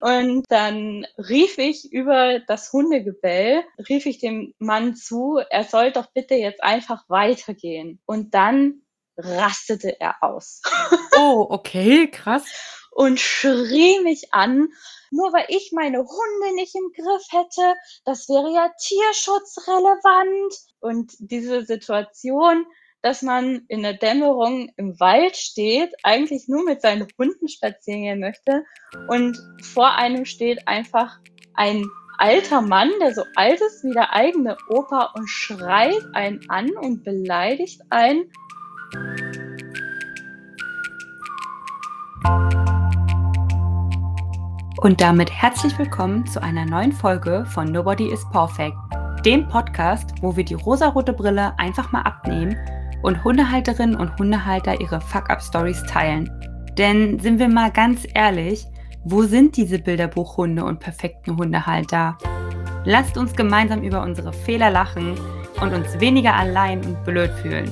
Und dann rief ich über das Hundegebell, rief ich dem Mann zu, er soll doch bitte jetzt einfach weitergehen. Und dann rastete er aus. Oh, okay, krass. und schrie mich an, nur weil ich meine Hunde nicht im Griff hätte, das wäre ja tierschutzrelevant. Und diese Situation, dass man in der Dämmerung im Wald steht, eigentlich nur mit seinen Hunden spazieren gehen möchte und vor einem steht einfach ein alter Mann, der so alt ist wie der eigene Opa und schreit einen an und beleidigt einen. Und damit herzlich willkommen zu einer neuen Folge von Nobody is Perfect, dem Podcast, wo wir die rosarote Brille einfach mal abnehmen und Hundehalterinnen und Hundehalter ihre Fuck-Up-Stories teilen. Denn sind wir mal ganz ehrlich, wo sind diese Bilderbuchhunde und perfekten Hundehalter? Lasst uns gemeinsam über unsere Fehler lachen und uns weniger allein und blöd fühlen.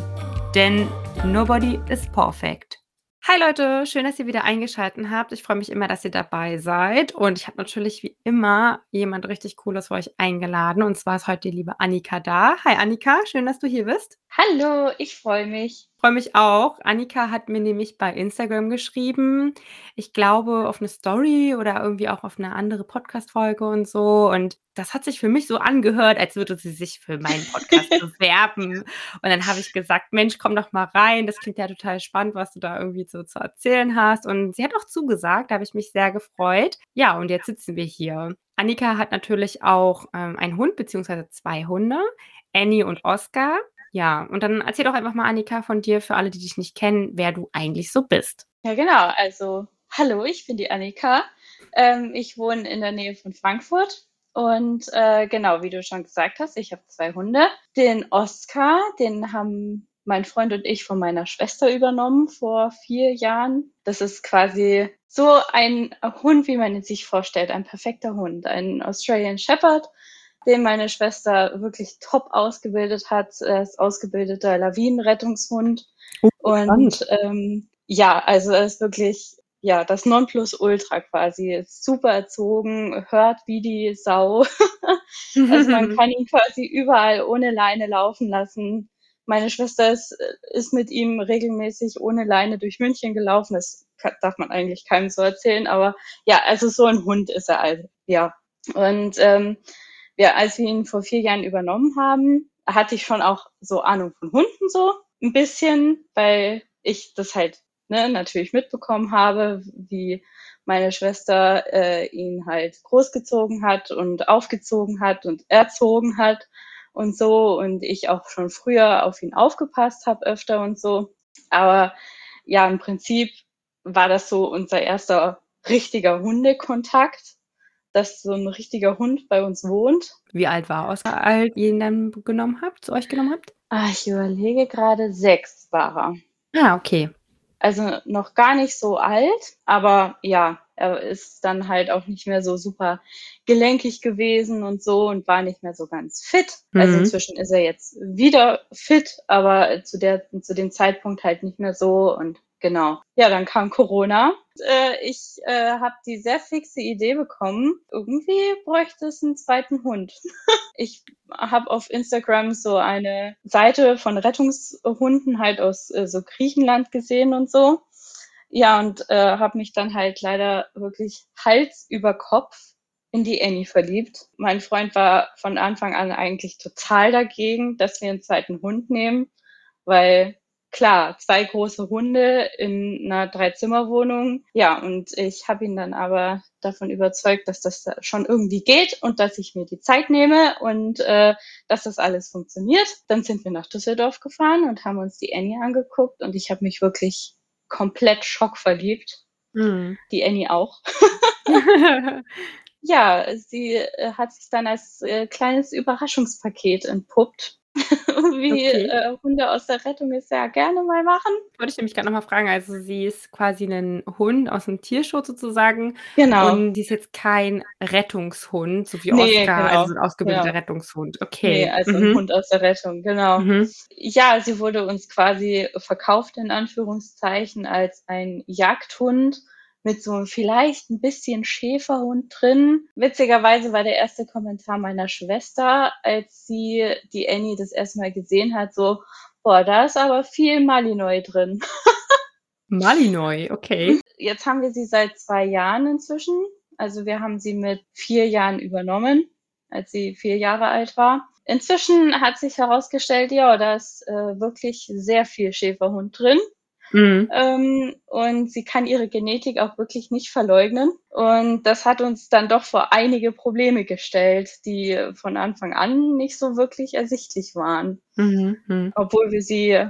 Denn nobody is perfect. Hi Leute, schön, dass ihr wieder eingeschaltet habt. Ich freue mich immer, dass ihr dabei seid. Und ich habe natürlich wie immer jemand richtig Cooles für euch eingeladen. Und zwar ist heute die liebe Annika da. Hi Annika, schön, dass du hier bist. Hallo, ich freue mich. Freue mich auch. Annika hat mir nämlich bei Instagram geschrieben. Ich glaube auf eine Story oder irgendwie auch auf eine andere Podcast-Folge und so. Und das hat sich für mich so angehört, als würde sie sich für meinen Podcast bewerben. Und dann habe ich gesagt, Mensch, komm doch mal rein. Das klingt ja total spannend, was du da irgendwie so zu erzählen hast. Und sie hat auch zugesagt. Da habe ich mich sehr gefreut. Ja, und jetzt sitzen wir hier. Annika hat natürlich auch ähm, einen Hund beziehungsweise zwei Hunde, Annie und Oscar. Ja, und dann erzähl doch einfach mal, Annika, von dir, für alle, die dich nicht kennen, wer du eigentlich so bist. Ja, genau. Also, hallo, ich bin die Annika. Ähm, ich wohne in der Nähe von Frankfurt. Und äh, genau, wie du schon gesagt hast, ich habe zwei Hunde. Den Oscar, den haben mein Freund und ich von meiner Schwester übernommen vor vier Jahren. Das ist quasi so ein Hund, wie man ihn sich vorstellt, ein perfekter Hund, ein Australian Shepherd den meine Schwester wirklich top ausgebildet hat. Er ist ausgebildeter Lawinenrettungshund. Oh, und ähm, ja, also er ist wirklich ja das Nonplusultra quasi. Ist super erzogen, hört wie die Sau. also man kann ihn quasi überall ohne Leine laufen lassen. Meine Schwester ist, ist mit ihm regelmäßig ohne Leine durch München gelaufen. Das darf man eigentlich keinem so erzählen, aber ja, also so ein Hund ist er also, ja. Und ähm, wir, als wir ihn vor vier Jahren übernommen haben, hatte ich schon auch so Ahnung von Hunden so ein bisschen, weil ich das halt ne, natürlich mitbekommen habe, wie meine Schwester äh, ihn halt großgezogen hat und aufgezogen hat und erzogen hat und so und ich auch schon früher auf ihn aufgepasst habe öfter und so. Aber ja, im Prinzip war das so unser erster richtiger Hundekontakt dass so ein richtiger Hund bei uns wohnt. Wie alt war Oscar, als ihr ihn dann genommen habt, zu euch genommen habt? Ah, ich überlege gerade, sechs war er. Ah, okay. Also noch gar nicht so alt, aber ja, er ist dann halt auch nicht mehr so super gelenkig gewesen und so und war nicht mehr so ganz fit. Also mhm. Also inzwischen ist er jetzt wieder fit, aber zu der zu dem Zeitpunkt halt nicht mehr so und Genau. Ja, dann kam Corona. Äh, ich äh, habe die sehr fixe Idee bekommen, irgendwie bräuchte es einen zweiten Hund. ich habe auf Instagram so eine Seite von Rettungshunden halt aus äh, so Griechenland gesehen und so. Ja, und äh, habe mich dann halt leider wirklich Hals über Kopf in die Annie verliebt. Mein Freund war von Anfang an eigentlich total dagegen, dass wir einen zweiten Hund nehmen, weil klar, zwei große Hunde in einer Dreizimmerwohnung. Ja, und ich habe ihn dann aber davon überzeugt, dass das schon irgendwie geht und dass ich mir die Zeit nehme und äh, dass das alles funktioniert. Dann sind wir nach Düsseldorf gefahren und haben uns die Annie angeguckt und ich habe mich wirklich komplett schockverliebt. Mhm. Die Annie auch. ja, sie äh, hat sich dann als äh, kleines Überraschungspaket entpuppt wie okay. äh, Hunde aus der Rettung es ja gerne mal machen. Wollte ich nämlich gerade nochmal fragen. Also, sie ist quasi ein Hund aus dem Tierschutz sozusagen. Genau. Und die ist jetzt kein Rettungshund, so wie nee, Oscar, genau. also ein ausgebildeter genau. Rettungshund. Okay. Nee, also mhm. ein Hund aus der Rettung, genau. Mhm. Ja, sie wurde uns quasi verkauft, in Anführungszeichen, als ein Jagdhund mit so vielleicht ein bisschen Schäferhund drin. Witzigerweise war der erste Kommentar meiner Schwester, als sie die Annie das erste Mal gesehen hat, so, boah, da ist aber viel Malinois drin. Malinois, okay. Jetzt haben wir sie seit zwei Jahren inzwischen. Also wir haben sie mit vier Jahren übernommen, als sie vier Jahre alt war. Inzwischen hat sich herausgestellt, ja, da ist äh, wirklich sehr viel Schäferhund drin. Mhm. Ähm, und sie kann ihre Genetik auch wirklich nicht verleugnen. Und das hat uns dann doch vor einige Probleme gestellt, die von Anfang an nicht so wirklich ersichtlich waren. Mhm. mhm. Obwohl wir sie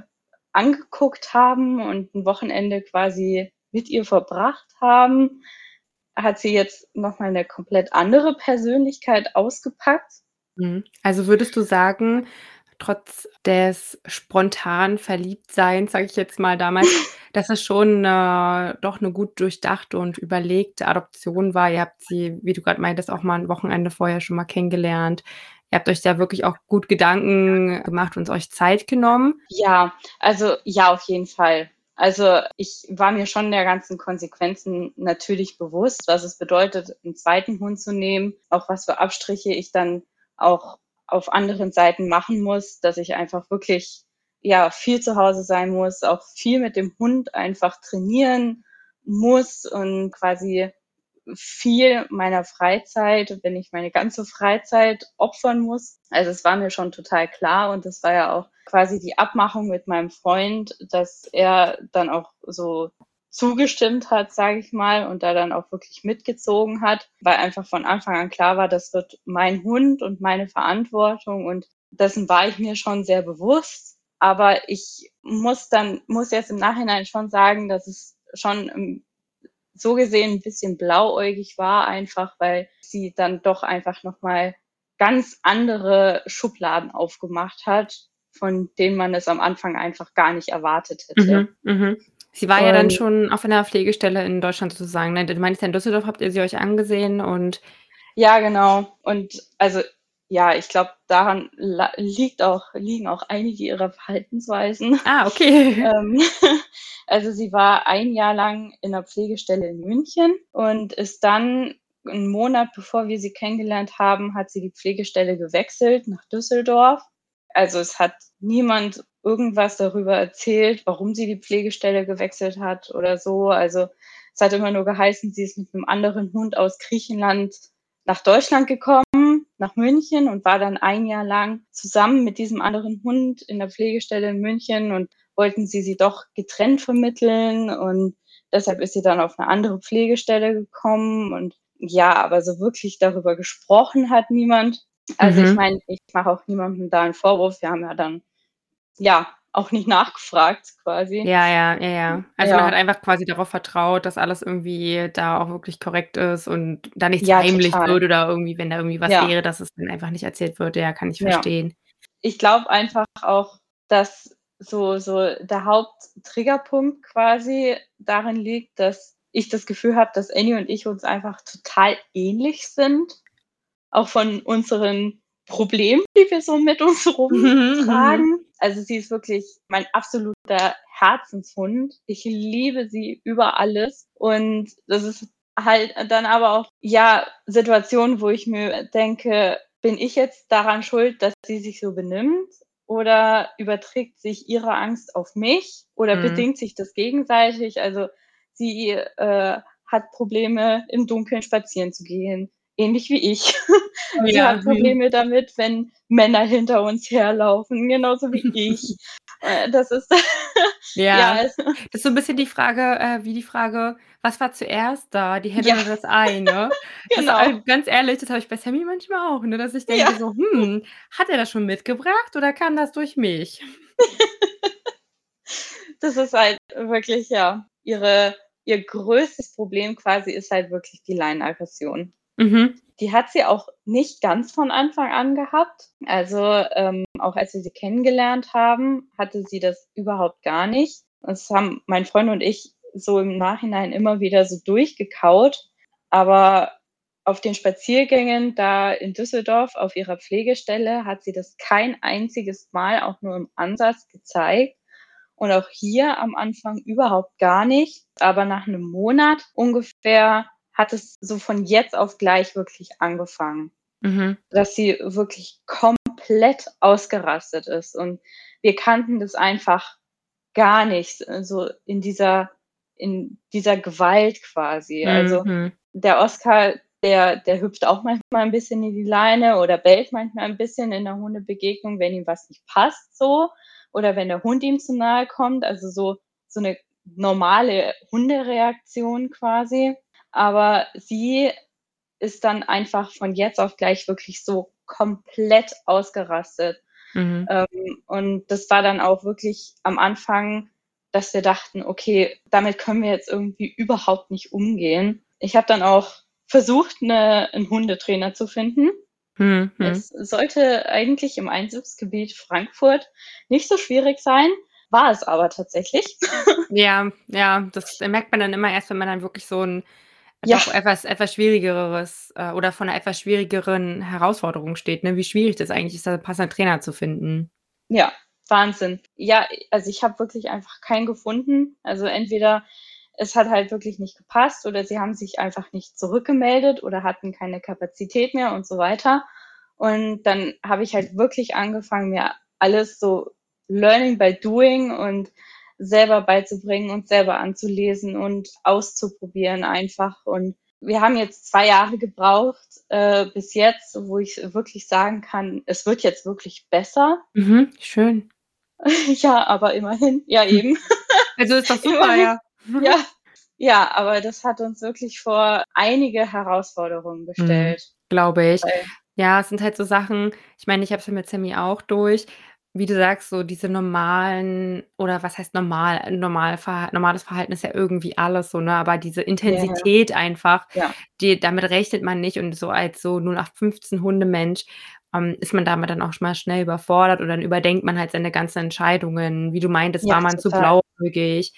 angeguckt haben und ein Wochenende quasi mit ihr verbracht haben, hat sie jetzt nochmal eine komplett andere Persönlichkeit ausgepackt. Mhm. Also würdest du sagen, trotz des spontan Verliebtseins, sage ich jetzt mal damals, dass es schon äh, doch eine gut durchdachte und überlegte Adoption war. Ihr habt sie, wie du gerade meintest, auch mal ein Wochenende vorher schon mal kennengelernt. Ihr habt euch da wirklich auch gut Gedanken gemacht und euch Zeit genommen. Ja, also ja, auf jeden Fall. Also ich war mir schon der ganzen Konsequenzen natürlich bewusst, was es bedeutet, einen zweiten Hund zu nehmen, auch was für Abstriche ich dann auch auf anderen Seiten machen muss, dass ich einfach wirklich ja viel zu Hause sein muss, auch viel mit dem Hund einfach trainieren muss und quasi viel meiner Freizeit, wenn ich meine ganze Freizeit opfern muss. Also es war mir schon total klar und das war ja auch quasi die Abmachung mit meinem Freund, dass er dann auch so zugestimmt hat, sage ich mal, und da dann auch wirklich mitgezogen hat, weil einfach von Anfang an klar war, das wird mein Hund und meine Verantwortung und dessen war ich mir schon sehr bewusst. Aber ich muss dann, muss jetzt im Nachhinein schon sagen, dass es schon so gesehen ein bisschen blauäugig war, einfach weil sie dann doch einfach nochmal ganz andere Schubladen aufgemacht hat, von denen man es am Anfang einfach gar nicht erwartet hätte. Mhm, mh. Sie war ja dann schon auf einer Pflegestelle in Deutschland sozusagen. Ne? Du meinst ja in Düsseldorf habt ihr sie euch angesehen und ja, genau. Und also ja, ich glaube, daran liegt auch, liegen auch einige ihrer Verhaltensweisen. Ah, okay. Ähm, also sie war ein Jahr lang in einer Pflegestelle in München und ist dann einen Monat bevor wir sie kennengelernt haben, hat sie die Pflegestelle gewechselt nach Düsseldorf. Also es hat niemand irgendwas darüber erzählt, warum sie die Pflegestelle gewechselt hat oder so. Also es hat immer nur geheißen, sie ist mit einem anderen Hund aus Griechenland nach Deutschland gekommen, nach München und war dann ein Jahr lang zusammen mit diesem anderen Hund in der Pflegestelle in München und wollten sie sie doch getrennt vermitteln und deshalb ist sie dann auf eine andere Pflegestelle gekommen und ja, aber so wirklich darüber gesprochen hat niemand. Also mhm. ich meine, ich mache auch niemandem da einen Vorwurf. Wir haben ja dann ja, auch nicht nachgefragt quasi. Ja, ja, ja, ja. Also ja. man hat einfach quasi darauf vertraut, dass alles irgendwie da auch wirklich korrekt ist und da nichts ja, heimlich total. wird oder irgendwie, wenn da irgendwie was ja. wäre, dass es dann einfach nicht erzählt wird. Ja, kann ich verstehen. Ich glaube einfach auch, dass so, so der Haupttriggerpunkt quasi darin liegt, dass ich das Gefühl habe, dass Annie und ich uns einfach total ähnlich sind. Auch von unseren Problemen, die wir so mit uns rumtragen. Also sie ist wirklich mein absoluter Herzenshund. Ich liebe sie über alles. Und das ist halt dann aber auch, ja, Situationen, wo ich mir denke, bin ich jetzt daran schuld, dass sie sich so benimmt? Oder überträgt sich ihre Angst auf mich? Oder mhm. bedingt sich das gegenseitig? Also sie äh, hat Probleme, im Dunkeln spazieren zu gehen ähnlich wie ich. Sie ja. hat Probleme damit, wenn Männer hinter uns herlaufen, genauso wie ich. Äh, das ist ja, ja das ist so ein bisschen die Frage, äh, wie die Frage, was war zuerst da, die Hände ja. oder das Ei, ne? genau. Das, ganz ehrlich, das habe ich bei Sammy manchmal auch, ne? dass ich denke ja. so, hm, hat er das schon mitgebracht oder kam das durch mich? das ist halt wirklich, ja, ihre, ihr größtes Problem quasi ist halt wirklich die Leinenaggression. Mhm. Die hat sie auch nicht ganz von Anfang an gehabt. Also ähm, auch als wir sie kennengelernt haben, hatte sie das überhaupt gar nicht. Das haben mein Freund und ich so im Nachhinein immer wieder so durchgekaut. Aber auf den Spaziergängen da in Düsseldorf auf ihrer Pflegestelle hat sie das kein einziges Mal auch nur im Ansatz gezeigt. Und auch hier am Anfang überhaupt gar nicht. Aber nach einem Monat ungefähr hat es so von jetzt auf gleich wirklich angefangen, mhm. dass sie wirklich komplett ausgerastet ist. Und wir kannten das einfach gar nicht, so in dieser, in dieser Gewalt quasi. Also mhm. Also der Oscar, der, der hüpft auch manchmal ein bisschen in die Leine oder bellt manchmal ein bisschen in der Hundebegegnung, wenn ihm was nicht passt, so. Oder wenn der Hund ihm zu nahe kommt. Also so, so eine normale Hundereaktion quasi. Aber sie ist dann einfach von jetzt auf gleich wirklich so komplett ausgerastet. Mhm. Ähm, und das war dann auch wirklich am Anfang, dass wir dachten, okay, damit können wir jetzt irgendwie überhaupt nicht umgehen. Ich habe dann auch versucht, eine, einen Hundetrainer zu finden. Mhm. Es sollte eigentlich im Einzugsgebiet Frankfurt nicht so schwierig sein, war es aber tatsächlich. Ja, ja, das merkt man dann immer erst, wenn man dann wirklich so ein ja. doch etwas, etwas schwierigeres äh, oder von einer etwas schwierigeren Herausforderung steht, ne? wie schwierig das eigentlich ist, da passenden Trainer zu finden. Ja, Wahnsinn. Ja, also ich habe wirklich einfach keinen gefunden. Also entweder es hat halt wirklich nicht gepasst oder sie haben sich einfach nicht zurückgemeldet oder hatten keine Kapazität mehr und so weiter. Und dann habe ich halt wirklich angefangen, mir alles so Learning by Doing und selber beizubringen und selber anzulesen und auszuprobieren einfach. Und wir haben jetzt zwei Jahre gebraucht äh, bis jetzt, wo ich wirklich sagen kann, es wird jetzt wirklich besser. Mhm, schön. ja, aber immerhin, ja eben. Also ist doch super, ja. ja. Ja, aber das hat uns wirklich vor einige Herausforderungen mhm, gestellt. Mhm, Glaube ich. Weil, ja, es sind halt so Sachen, ich meine, ich habe es ja mit Sammy auch durch wie du sagst, so diese normalen oder was heißt normal? Normal Verha normales Verhalten ist ja irgendwie alles so, ne? Aber diese Intensität ja. einfach, ja. die damit rechnet man nicht und so als so 0815 Hundemensch, ähm, ist man damit dann auch schon mal schnell überfordert und dann überdenkt man halt seine ganzen Entscheidungen. Wie du meintest, ja, war man total. zu blauäugig?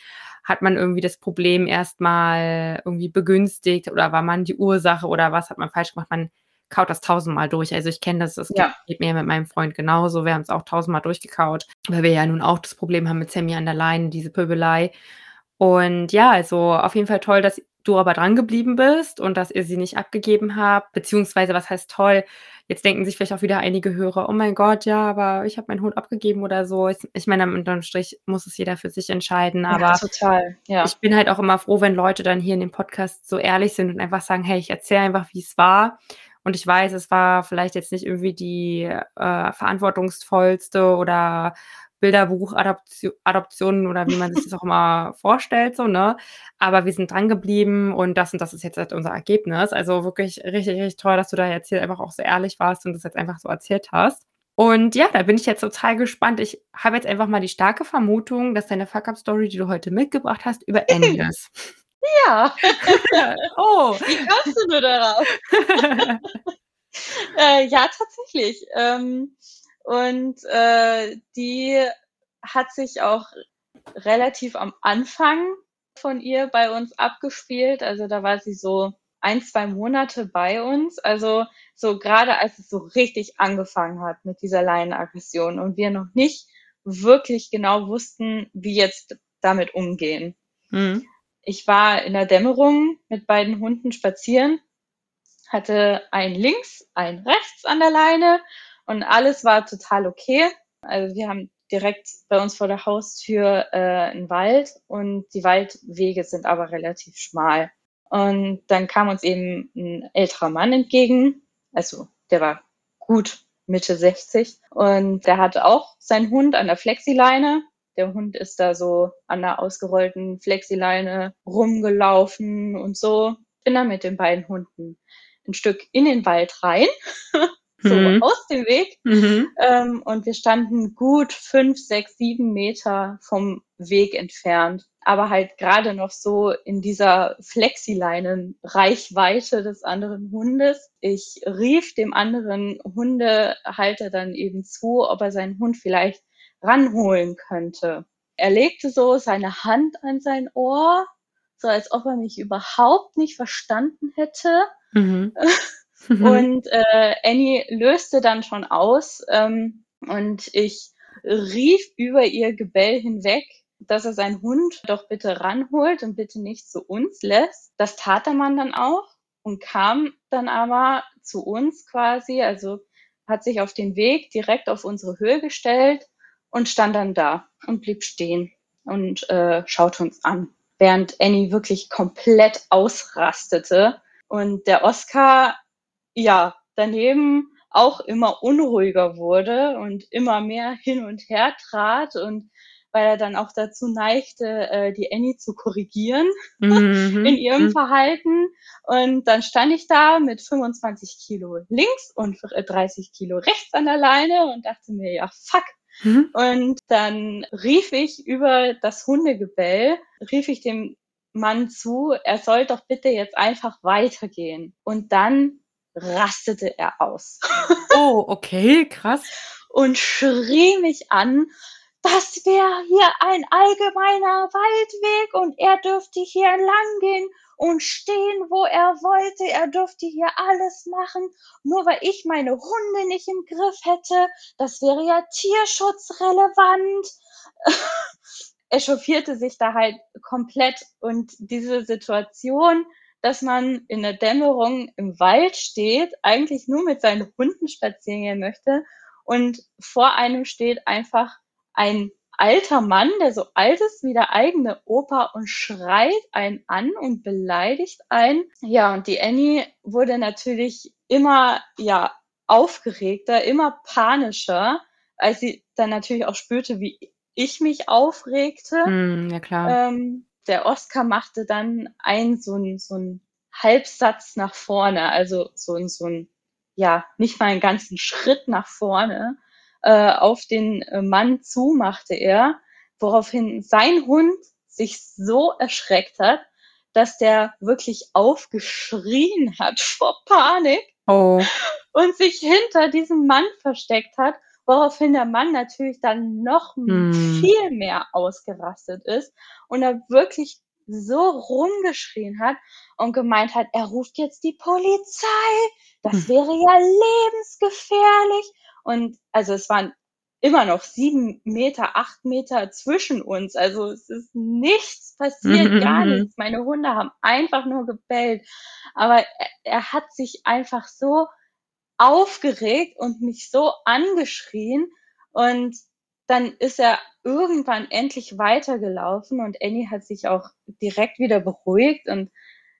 Hat man irgendwie das Problem erstmal irgendwie begünstigt oder war man die Ursache oder was hat man falsch gemacht? Man kaut das tausendmal durch. Also ich kenne das, es ja. geht mir mit meinem Freund genauso. Wir haben es auch tausendmal durchgekaut, weil wir ja nun auch das Problem haben mit Sammy an der Leine, diese Pöbelei. Und ja, also auf jeden Fall toll, dass du aber dran geblieben bist und dass ihr sie nicht abgegeben habt. Beziehungsweise, was heißt toll? Jetzt denken sich vielleicht auch wieder einige Hörer, oh mein Gott, ja, aber ich habe meinen Hund abgegeben oder so. Ich, meine, am unterm Strich muss es jeder für sich entscheiden. Aber ja, total. Ja. ich bin halt auch immer froh, wenn Leute dann hier in dem Podcast so ehrlich sind und einfach sagen, hey, ich erzähle einfach, wie es war. Und ich weiß, es war vielleicht jetzt nicht irgendwie die äh, verantwortungsvollste oder Bilderbuch-Adoptionen oder wie man sich das auch immer vorstellt, so, ne? Aber wir sind dran geblieben und das und das ist jetzt halt unser Ergebnis. Also wirklich richtig, richtig toll, dass du da jetzt hier einfach auch so ehrlich warst und das jetzt einfach so erzählt hast. Und ja, da bin ich jetzt total gespannt. Ich habe jetzt einfach mal die starke Vermutung, dass deine Fuck-Up-Story, die du heute mitgebracht hast, über Annie ist. Ja. oh. Wie kommst du nur darauf? äh, ja, tatsächlich. Ähm, und äh, die hat sich auch relativ am Anfang von ihr bei uns abgespielt. Also da war sie so ein, zwei Monate bei uns. Also so gerade als es so richtig angefangen hat mit dieser Laienaggression und wir noch nicht wirklich genau wussten, wie jetzt damit umgehen. Mhm. Ich war in der Dämmerung mit beiden Hunden spazieren, hatte einen links, einen rechts an der Leine und alles war total okay. Also wir haben direkt bei uns vor der Haustür äh, einen Wald und die Waldwege sind aber relativ schmal. Und dann kam uns eben ein älterer Mann entgegen, also der war gut Mitte 60 und der hatte auch seinen Hund an der Flexileine der Hund ist da so an der ausgerollten Flexileine rumgelaufen und so. Bin da mit den beiden Hunden ein Stück in den Wald rein, so mhm. aus dem Weg. Mhm. Ähm, und wir standen gut fünf, sechs, sieben Meter vom Weg entfernt. Aber halt gerade noch so in dieser Flexileinen-Reichweite des anderen Hundes. Ich rief dem anderen Hundehalter dann eben zu, ob er seinen Hund vielleicht ranholen könnte. Er legte so seine Hand an sein Ohr, so als ob er mich überhaupt nicht verstanden hätte. Mhm. und äh, Annie löste dann schon aus ähm, und ich rief über ihr Gebell hinweg, dass er seinen Hund doch bitte ranholt und bitte nicht zu uns lässt. Das tat der Mann dann auch und kam dann aber zu uns quasi, also hat sich auf den Weg direkt auf unsere Höhe gestellt und stand dann da und blieb stehen und äh, schaute uns an, während Annie wirklich komplett ausrastete und der Oscar ja daneben auch immer unruhiger wurde und immer mehr hin und her trat und weil er dann auch dazu neigte, äh, die Annie zu korrigieren mhm. in ihrem mhm. Verhalten. Und dann stand ich da mit 25 Kilo links und 30 Kilo rechts an der Leine und dachte mir, ja, fuck. Mhm. Und dann rief ich über das Hundegebell, rief ich dem Mann zu, er soll doch bitte jetzt einfach weitergehen. Und dann rastete er aus. Oh, okay, krass. Und schrie mich an, das wäre hier ein allgemeiner Waldweg und er dürfte hier lang gehen und stehen, wo er wollte. Er dürfte hier alles machen, nur weil ich meine Hunde nicht im Griff hätte. Das wäre ja tierschutzrelevant. Echauffierte sich da halt komplett und diese Situation dass man in der Dämmerung im Wald steht, eigentlich nur mit seinen Hunden spazieren gehen möchte und vor einem steht einfach ein alter Mann, der so alt ist wie der eigene Opa und schreit einen an und beleidigt einen. Ja, und die Annie wurde natürlich immer, ja, aufgeregter, immer panischer, als sie dann natürlich auch spürte, wie ich mich aufregte. Mm, ja, klar. Ähm, der Oscar machte dann einen so ein, so ein Halbsatz nach vorne, also so, ein so ein, ja, nicht mal einen ganzen Schritt nach vorne, äh, auf den äh, Mann zu machte er, woraufhin sein Hund sich so erschreckt hat, dass der wirklich aufgeschrien hat vor Panik oh. und sich hinter diesem Mann versteckt hat, woraufhin der Mann natürlich dann noch hm. viel mehr ausgerastet ist und er wirklich so rumgeschrien hat und gemeint hat, er ruft jetzt die Polizei, das hm. wäre ja lebensgefährlich. Und also es waren immer noch sieben Meter, acht Meter zwischen uns. Also es ist nichts passiert, mhm, gar mhm. nichts. Meine Hunde haben einfach nur gebellt. Aber er, er hat sich einfach so aufgeregt und mich so angeschrien. Und dann ist er irgendwann endlich weitergelaufen und Annie hat sich auch direkt wieder beruhigt und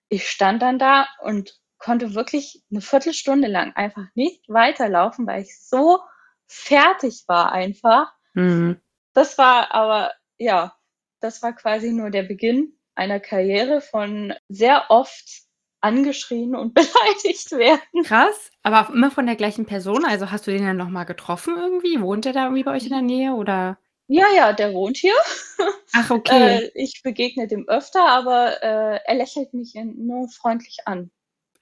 ich stand dann da und konnte wirklich eine Viertelstunde lang einfach nicht weiterlaufen, weil ich so fertig war einfach. Mhm. Das war aber, ja, das war quasi nur der Beginn einer Karriere von sehr oft angeschrien und beleidigt werden. Krass, aber immer von der gleichen Person? Also hast du den dann nochmal getroffen irgendwie? Wohnt er da irgendwie bei euch in der Nähe oder? Ja, ja, der wohnt hier. Ach, okay. Äh, ich begegne dem öfter, aber äh, er lächelt mich nur freundlich an.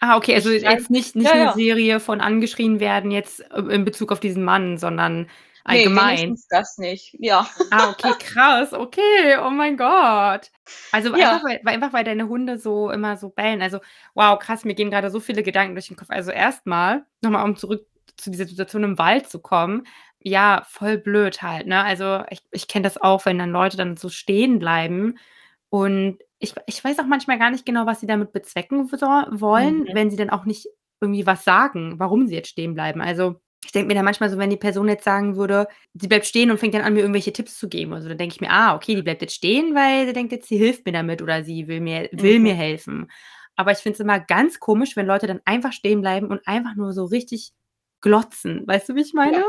Ah, okay, also jetzt nicht, nicht ja, eine ja. Serie von angeschrien werden jetzt äh, in Bezug auf diesen Mann, sondern allgemein. Nee, das nicht, ja. Ah, okay, krass, okay, oh mein Gott. Also ja. einfach, weil, einfach, weil deine Hunde so immer so bellen. Also, wow, krass, mir gehen gerade so viele Gedanken durch den Kopf. Also erstmal, nochmal um zurück zu dieser Situation im Wald zu kommen, ja, voll blöd halt, ne? Also ich, ich kenne das auch, wenn dann Leute dann so stehen bleiben und ich, ich weiß auch manchmal gar nicht genau, was sie damit bezwecken so, wollen, mhm. wenn sie dann auch nicht irgendwie was sagen, warum sie jetzt stehen bleiben. Also ich denke mir dann manchmal so, wenn die Person jetzt sagen würde, sie bleibt stehen und fängt dann an, mir irgendwelche Tipps zu geben. Also dann denke ich mir, ah, okay, die bleibt jetzt stehen, weil sie denkt jetzt, sie hilft mir damit oder sie will mir, will mhm. mir helfen. Aber ich finde es immer ganz komisch, wenn Leute dann einfach stehen bleiben und einfach nur so richtig glotzen. Weißt du, wie ich meine?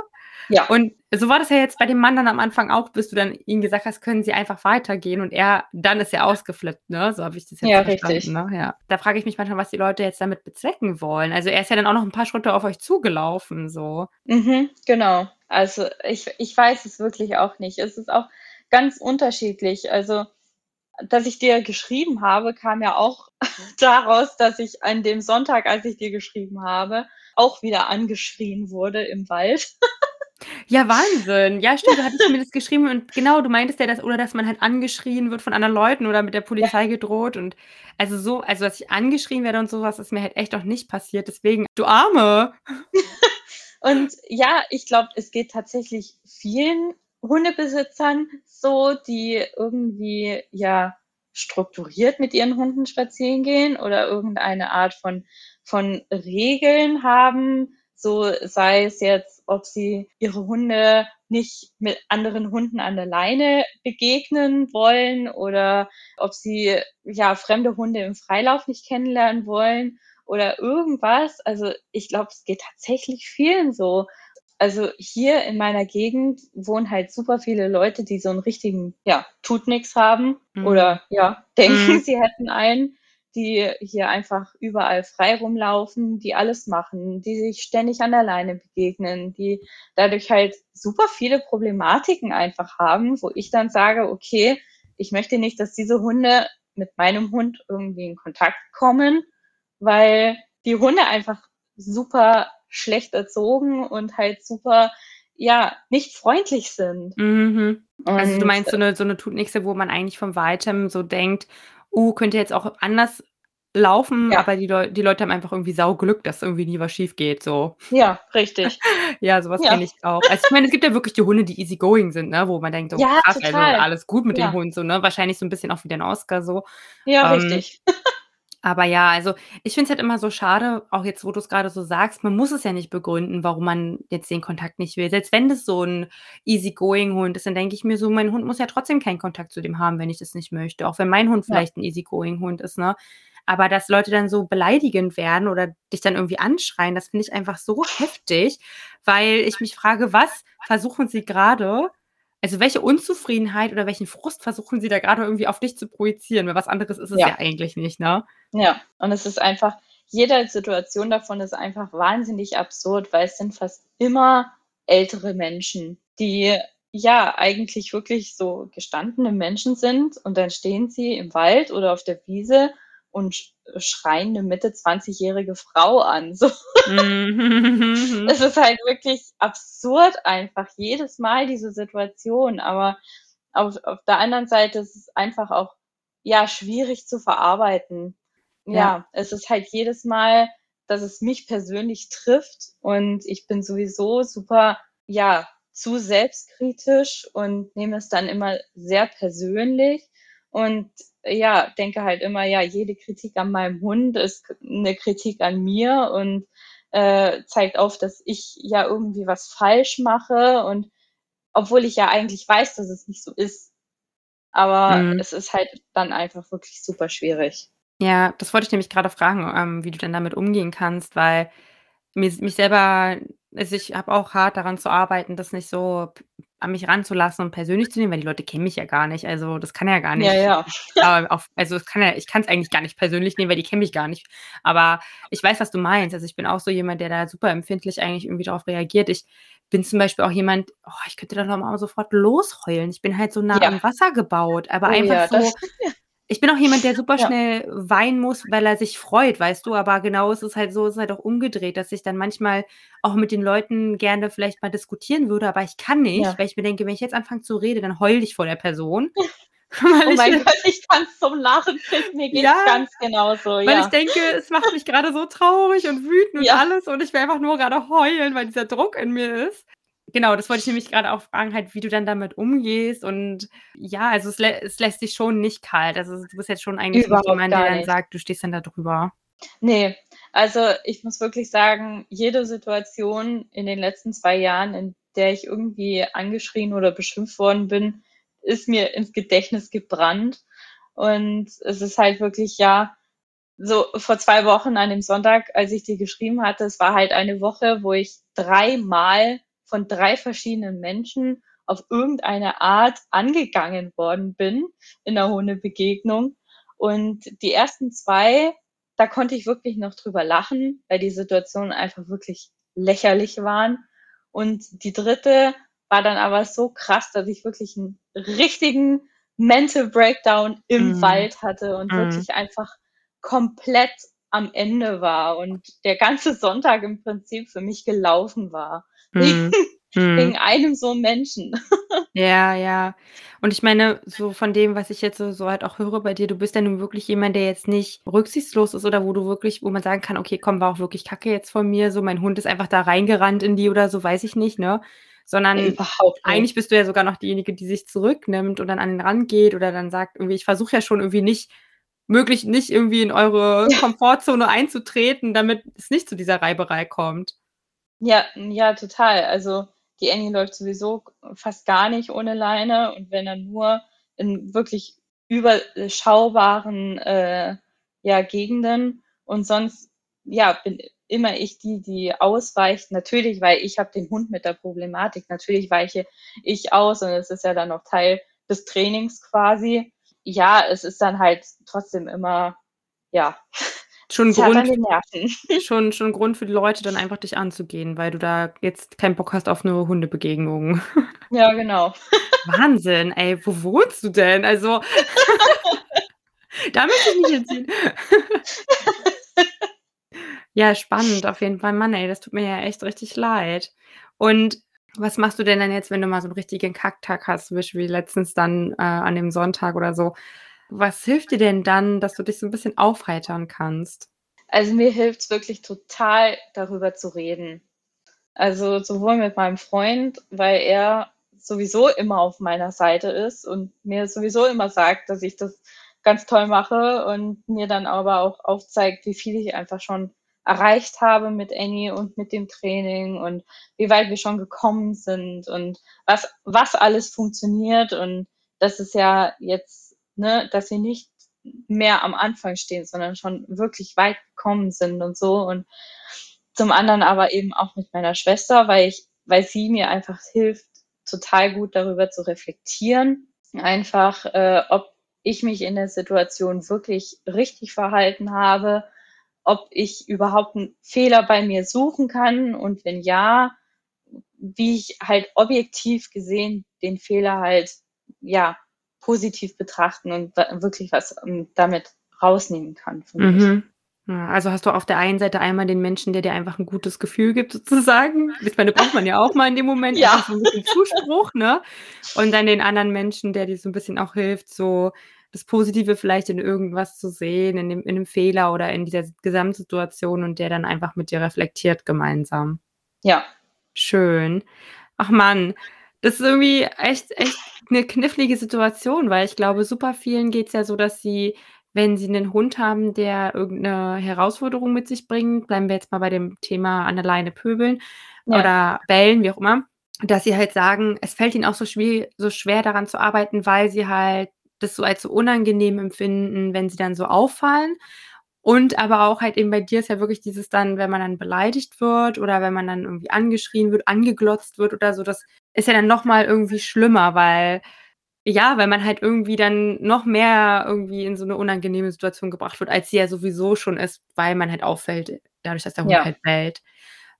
Ja. Und so war das ja jetzt bei dem Mann dann am Anfang auch, bis du dann ihm gesagt hast, können sie einfach weitergehen und er, dann ist er ausgeflippt, ne? So habe ich das jetzt ja, verstanden. Richtig. Ne? Ja. Da frage ich mich manchmal, was die Leute jetzt damit bezwecken wollen. Also er ist ja dann auch noch ein paar Schritte auf euch zugelaufen, so. Mhm, genau. Also ich, ich weiß es wirklich auch nicht. Es ist auch ganz unterschiedlich. Also dass ich dir geschrieben habe, kam ja auch daraus, dass ich an dem Sonntag, als ich dir geschrieben habe, auch wieder angeschrien wurde im Wald. Ja, Wahnsinn. Ja, stimmt, du hattest mir das geschrieben und genau, du meintest ja das oder dass man halt angeschrien wird von anderen Leuten oder mit der Polizei ja. gedroht und also so also, dass ich angeschrien werde und sowas ist mir halt echt auch nicht passiert, deswegen du Arme. Und ja, ich glaube, es geht tatsächlich vielen Hundebesitzern so, die irgendwie ja strukturiert mit ihren Hunden spazieren gehen oder irgendeine Art von, von Regeln haben, so sei es jetzt, ob sie ihre Hunde nicht mit anderen Hunden an der Leine begegnen wollen oder ob sie ja fremde Hunde im Freilauf nicht kennenlernen wollen oder irgendwas. Also ich glaube, es geht tatsächlich vielen so. Also hier in meiner Gegend wohnen halt super viele Leute, die so einen richtigen, ja, tut nix haben mhm. oder ja, denken, mhm. sie hätten einen, die hier einfach überall frei rumlaufen, die alles machen, die sich ständig an der Leine begegnen, die dadurch halt super viele Problematiken einfach haben, wo ich dann sage, okay, ich möchte nicht, dass diese Hunde mit meinem Hund irgendwie in Kontakt kommen, weil die Hunde einfach super schlecht erzogen und halt super, ja, nicht freundlich sind. Mhm. Also du meinst so eine, so eine Tutnixe, wo man eigentlich vom Weitem so denkt, uh, könnte jetzt auch anders laufen, ja. aber die, Leu die Leute haben einfach irgendwie Sauglück, dass irgendwie nie was schief geht, so. Ja, richtig. ja, sowas ja. kenne ich auch. Also ich meine, es gibt ja wirklich die Hunde, die easygoing sind, ne, wo man denkt, oh ja, krass, also alles gut mit ja. dem Hund, so, ne, wahrscheinlich so ein bisschen auch wie den Oscar, so. Ja, ähm, richtig. Aber ja, also ich finde es halt immer so schade, auch jetzt, wo du es gerade so sagst, man muss es ja nicht begründen, warum man jetzt den Kontakt nicht will. Selbst wenn das so ein Easygoing-Hund ist, dann denke ich mir so, mein Hund muss ja trotzdem keinen Kontakt zu dem haben, wenn ich das nicht möchte. Auch wenn mein Hund vielleicht ein Easygoing-Hund ist, ne? Aber dass Leute dann so beleidigend werden oder dich dann irgendwie anschreien, das finde ich einfach so heftig, weil ich mich frage, was versuchen sie gerade also welche Unzufriedenheit oder welchen Frust versuchen sie da gerade irgendwie auf dich zu projizieren? Weil was anderes ist es ja, ja eigentlich nicht, ne? Ja, und es ist einfach, jede Situation davon ist einfach wahnsinnig absurd, weil es sind fast immer ältere Menschen, die ja eigentlich wirklich so gestandene Menschen sind und dann stehen sie im Wald oder auf der Wiese und schreien eine Mitte 20-jährige Frau an. So. Mhm. es ist halt wirklich absurd einfach, jedes Mal diese Situation. Aber auf, auf der anderen Seite ist es einfach auch ja schwierig zu verarbeiten. Ja, ja, es ist halt jedes Mal, dass es mich persönlich trifft und ich bin sowieso super, ja, zu selbstkritisch und nehme es dann immer sehr persönlich. Und ja, denke halt immer, ja, jede Kritik an meinem Hund ist eine Kritik an mir und äh, zeigt auf, dass ich ja irgendwie was falsch mache und obwohl ich ja eigentlich weiß, dass es nicht so ist. Aber mhm. es ist halt dann einfach wirklich super schwierig. Ja, das wollte ich nämlich gerade fragen, ähm, wie du denn damit umgehen kannst, weil mir, mich selber, also ich habe auch hart daran zu arbeiten, das nicht so an mich ranzulassen und persönlich zu nehmen, weil die Leute kennen mich ja gar nicht. Also das kann ja gar nicht. Ja, ja. auf, also kann ja, ich kann es eigentlich gar nicht persönlich nehmen, weil die kennen mich gar nicht. Aber ich weiß, was du meinst. Also ich bin auch so jemand, der da super empfindlich eigentlich irgendwie darauf reagiert. Ich bin zum Beispiel auch jemand, oh, ich könnte da noch mal sofort losheulen. Ich bin halt so nah ja. am Wasser gebaut, aber oh, einfach ja, so. Das, ich bin auch jemand, der super schnell weinen muss, weil er sich freut, weißt du, aber genau ist es halt so, es ist halt auch umgedreht, dass ich dann manchmal auch mit den Leuten gerne vielleicht mal diskutieren würde, aber ich kann nicht, Ja. weil ich mir denke, wenn ich jetzt anfange zu reden, dann heule ich vor der Person. Oh mein Gott, ich kann es zum Lachen kriegen, mir geht's Ja. ganz genauso, Weil ich denke, es macht mich gerade so traurig und wütend und alles und ich will einfach nur gerade heulen, weil dieser Druck in mir ist. Genau, das wollte ich nämlich gerade auch fragen, halt, wie du dann damit umgehst. Und ja, also es, lä es lässt dich schon nicht kalt. Also du bist jetzt schon eigentlich Überhaupt jemand, der dann sagt, du stehst dann da drüber. Nee, also ich muss wirklich sagen, jede Situation in den letzten zwei Jahren, in der ich irgendwie angeschrien oder beschimpft worden bin, ist mir ins Gedächtnis gebrannt. Und es ist halt wirklich, ja, so vor zwei Wochen an dem Sonntag, als ich dir geschrieben hatte, es war halt eine Woche, wo ich dreimal von drei verschiedenen Menschen auf irgendeine Art angegangen worden bin in der Hundebegegnung. Und die ersten zwei, da konnte ich wirklich noch drüber lachen, weil die Situationen einfach wirklich lächerlich waren. Und die dritte war dann aber so krass, dass ich wirklich einen richtigen Mental Breakdown im mm. Wald hatte und mm. wirklich einfach komplett am Ende war und der ganze Sonntag im Prinzip für mich gelaufen war. Mhm. Wegen mhm. einem so Menschen. Ja, ja. Und ich meine, so von dem, was ich jetzt so, so halt auch höre bei dir, du bist ja nun wirklich jemand, der jetzt nicht rücksichtslos ist oder wo du wirklich, wo man sagen kann, okay, komm, war auch wirklich Kacke jetzt von mir, so mein Hund ist einfach da reingerannt in die oder so, weiß ich nicht, ne? sondern Überhaupt eigentlich nicht. bist du ja sogar noch diejenige, die sich zurücknimmt und dann an den Rand geht oder dann sagt irgendwie: „Ich versuche ja schon irgendwie nicht möglich nicht irgendwie in eure Ja. Komfortzone einzutreten, damit es nicht zu dieser Reiberei kommt.“ Ja, ja, total. Also, die Annie läuft sowieso fast gar nicht ohne Leine und wenn dann nur in wirklich überschaubaren, äh, ja, Gegenden und sonst, ja, bin immer ich die, die ausweicht. Natürlich, weil ich habe den Hund mit der Problematik. Natürlich weiche ich aus und es ist ja dann auch Teil des Trainings quasi. Ja, es ist dann halt trotzdem immer, ja, Schon Grund schon schon Grund für die Leute, dann einfach dich anzugehen, weil du da jetzt keinen Bock hast auf 'ne Hundebegegnung. Ja, genau. Wahnsinn, ey, wo wohnst du denn? Also da möchte ich nicht hinziehen. Ja, spannend auf jeden Fall. Mann, ey, das tut mir ja echt richtig leid. Und was machst du denn dann jetzt, wenn du mal so 'n richtigen Kacktag hast, zum Beispiel wie letztens dann, äh, an dem Sonntag oder so? Was hilft dir denn dann, dass du dich so 'n bisschen aufheitern kannst? Also, mir hilft's wirklich total, darüber zu reden. Also, sowohl mit meinem Freund, weil er sowieso immer auf meiner Seite ist und mir sowieso immer sagt, dass ich das ganz toll mache und mir dann aber auch aufzeigt, wie viel ich einfach schon erreicht habe mit Annie und mit dem Training und wie weit wir schon gekommen sind und was was alles funktioniert und das ist ja jetzt ne, dass wir nicht mehr am Anfang stehen, sondern schon wirklich weit gekommen sind und so. Und zum anderen aber eben auch mit meiner Schwester, weil ich weil sie mir einfach hilft, total gut darüber zu reflektieren. Einfach, äh, ob ich mich in der Situation wirklich richtig verhalten habe, ob ich überhaupt 'n Fehler bei mir suchen kann und wenn ja, wie ich halt objektiv gesehen den Fehler halt, ja, positiv betrachten und wirklich was, ähm, damit rausnehmen kann. Mhm. Ja, also hast du auf der einen Seite einmal den Menschen, der dir einfach 'n gutes Gefühl gibt sozusagen. Ich meine, braucht man ja auch mal in dem Moment, Ja. so 'n bisschen Zuspruch, ne? Und dann den anderen Menschen, der dir so 'n bisschen auch hilft, so das Positive vielleicht in irgendwas zu sehen, in dem in 'nem Fehler oder in dieser Gesamtsituation und der dann einfach mit dir reflektiert gemeinsam. Ja. Schön. Ach Mann, das ist irgendwie echt echt 'ne knifflige Situation, weil ich glaube, super vielen geht's ja so, dass sie, wenn sie 'nen Hund haben, der irgend 'ne Herausforderung mit sich bringt bleiben wir jetzt mal bei dem Thema an der Leine pöbeln Ja. oder bellen, wie auch immer, dass sie halt sagen, es fällt ihnen auch so schwie so schwer daran zu arbeiten, weil sie halt das so als so unangenehm empfinden, wenn sie dann so auffallen. Und aber auch halt eben bei dir ist ja wirklich dieses dann, wenn man dann beleidigt wird oder wenn man dann irgendwie angeschrien wird, angeglotzt wird oder so, das ist ja dann noch mal irgendwie schlimmer, weil ja, weil man halt irgendwie dann noch mehr irgendwie in so 'ne unangenehme Situation gebracht wird, als sie ja sowieso schon ist, weil man halt auffällt, dadurch, dass der Hund Ja. halt bellt.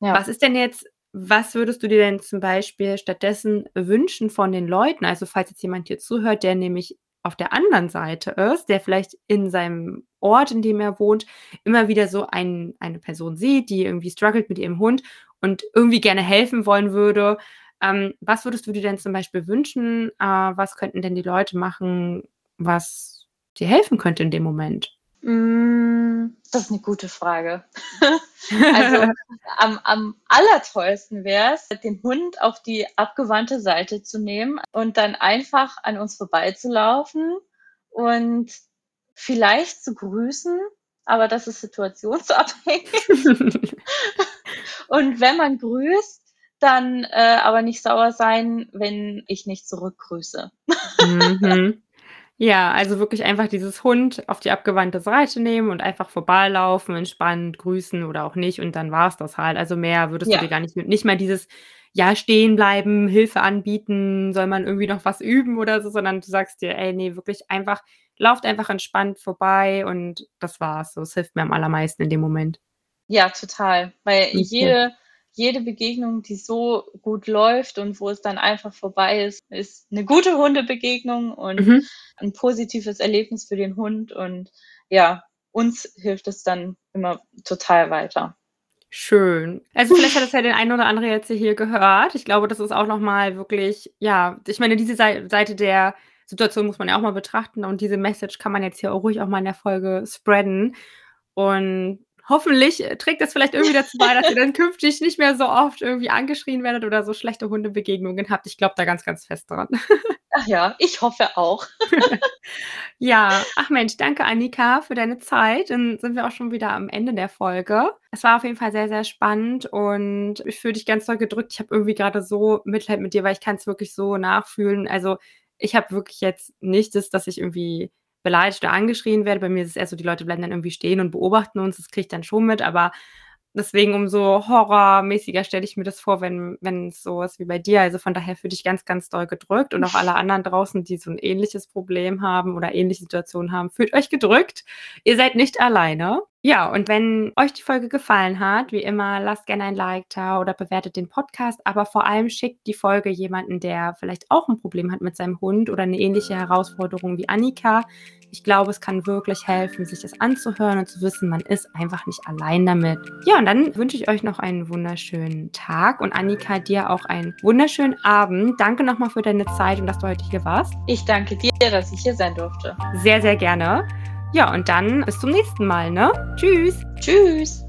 Ja. Was ist denn jetzt was würdest du dir denn zum Beispiel stattdessen wünschen von den Leuten? Also, falls jetzt jemand hier zuhört, der nämlich auf der anderen Seite ist, der vielleicht in seinem Ort, in dem er wohnt, immer wieder so ein eine Person sieht, die irgendwie struggelt mit ihrem Hund und irgendwie gerne helfen wollen würde. Ähm, was würdest du dir denn zum Beispiel wünschen? Äh, was könnten denn die Leute machen, was dir helfen könnte in dem Moment? Hm, das ist 'ne gute Frage. Also, am am allertollsten wär's, den Hund auf die abgewandte Seite zu nehmen und dann einfach an uns vorbeizulaufen und vielleicht zu grüßen, aber das ist situationsabhängig. Und wenn man grüßt, dann, äh, aber nicht sauer sein, wenn ich nicht zurückgrüße. Mhm. Ja, also wirklich einfach dieses Hund auf die abgewandte Seite nehmen und einfach vorbeilaufen, entspannt grüßen oder auch nicht und dann war's das halt. Also, mehr würdest du Ja. dir gar nicht nicht mal dieses, ja, stehen bleiben, Hilfe anbieten, soll man irgendwie noch was üben oder so, sondern du sagst dir: „Ey, ne, wirklich einfach lauft einfach entspannt vorbei und das war's so.“ Das hilft mir am allermeisten in dem Moment. Ja, total, weil Okay. jede jede Begegnung, die so gut läuft und wo es dann einfach vorbei ist, ist 'ne gute Hundebegegnung und Mhm. 'n positives Erlebnis für den Hund und ja, uns hilft es dann immer total weiter. Schön. Also, vielleicht hat das ja der ein oder andere jetzt hier gehört. Ich glaube, das ist auch noch mal wirklich ja, ich meine, diese Sei Seite der Situation muss man ja auch mal betrachten und diese Message kann man jetzt hier auch ruhig auch mal in der Folge spreaden und hoffentlich äh, trägt das vielleicht irgendwie dazu bei, dass ihr dann künftig nicht mehr so oft irgendwie angeschrien werdet oder so schlechte Hundebegegnungen habt. Ich glaube da ganz, ganz fest dran. Ach ja, ich hoffe auch. ja, ach Mensch, danke Annika für deine Zeit. Dann sind wir auch schon wieder am Ende der Folge. Es war auf jeden Fall sehr, sehr spannend und ich fühle dich ganz doll gedrückt. Ich habe irgendwie gerade so Mitleid mit dir, weil ich kann es wirklich so nachfühlen. Also ich habe wirklich jetzt nicht das, dass ich irgendwie beleidigt oder angeschrien werde. Bei mir ist es eher so, die Leute bleiben dann irgendwie stehen und beobachten uns. Das kriege ich dann schon mit, aber deswegen umso horrormäßiger stelle ich mir das vor, wenn, wenn es so ist wie bei dir. Also von daher fühle ich ganz, ganz doll gedrückt und auch alle anderen draußen, die so ein ähnliches Problem haben oder ähnliche Situationen haben, fühlt euch gedrückt. Ihr seid nicht alleine. Ja, und wenn euch die Folge gefallen hat, wie immer, lasst gerne ein Like da oder bewertet den Podcast, aber vor allem schickt die Folge jemanden, der vielleicht auch ein Problem hat mit seinem Hund oder eine ähnliche Herausforderung wie Annika ich glaube, es kann wirklich helfen, sich das anzuhören und zu wissen, man ist einfach nicht allein damit. Ja, und dann wünsche ich euch noch einen wunderschönen Tag und Annika, dir auch einen wunderschönen Abend. Danke nochmal für deine Zeit und dass du heute hier warst. Ich danke dir, dass ich hier sein durfte. Sehr, sehr gerne. Ja, und dann bis zum nächsten Mal, ne? Tschüss. Tschüss.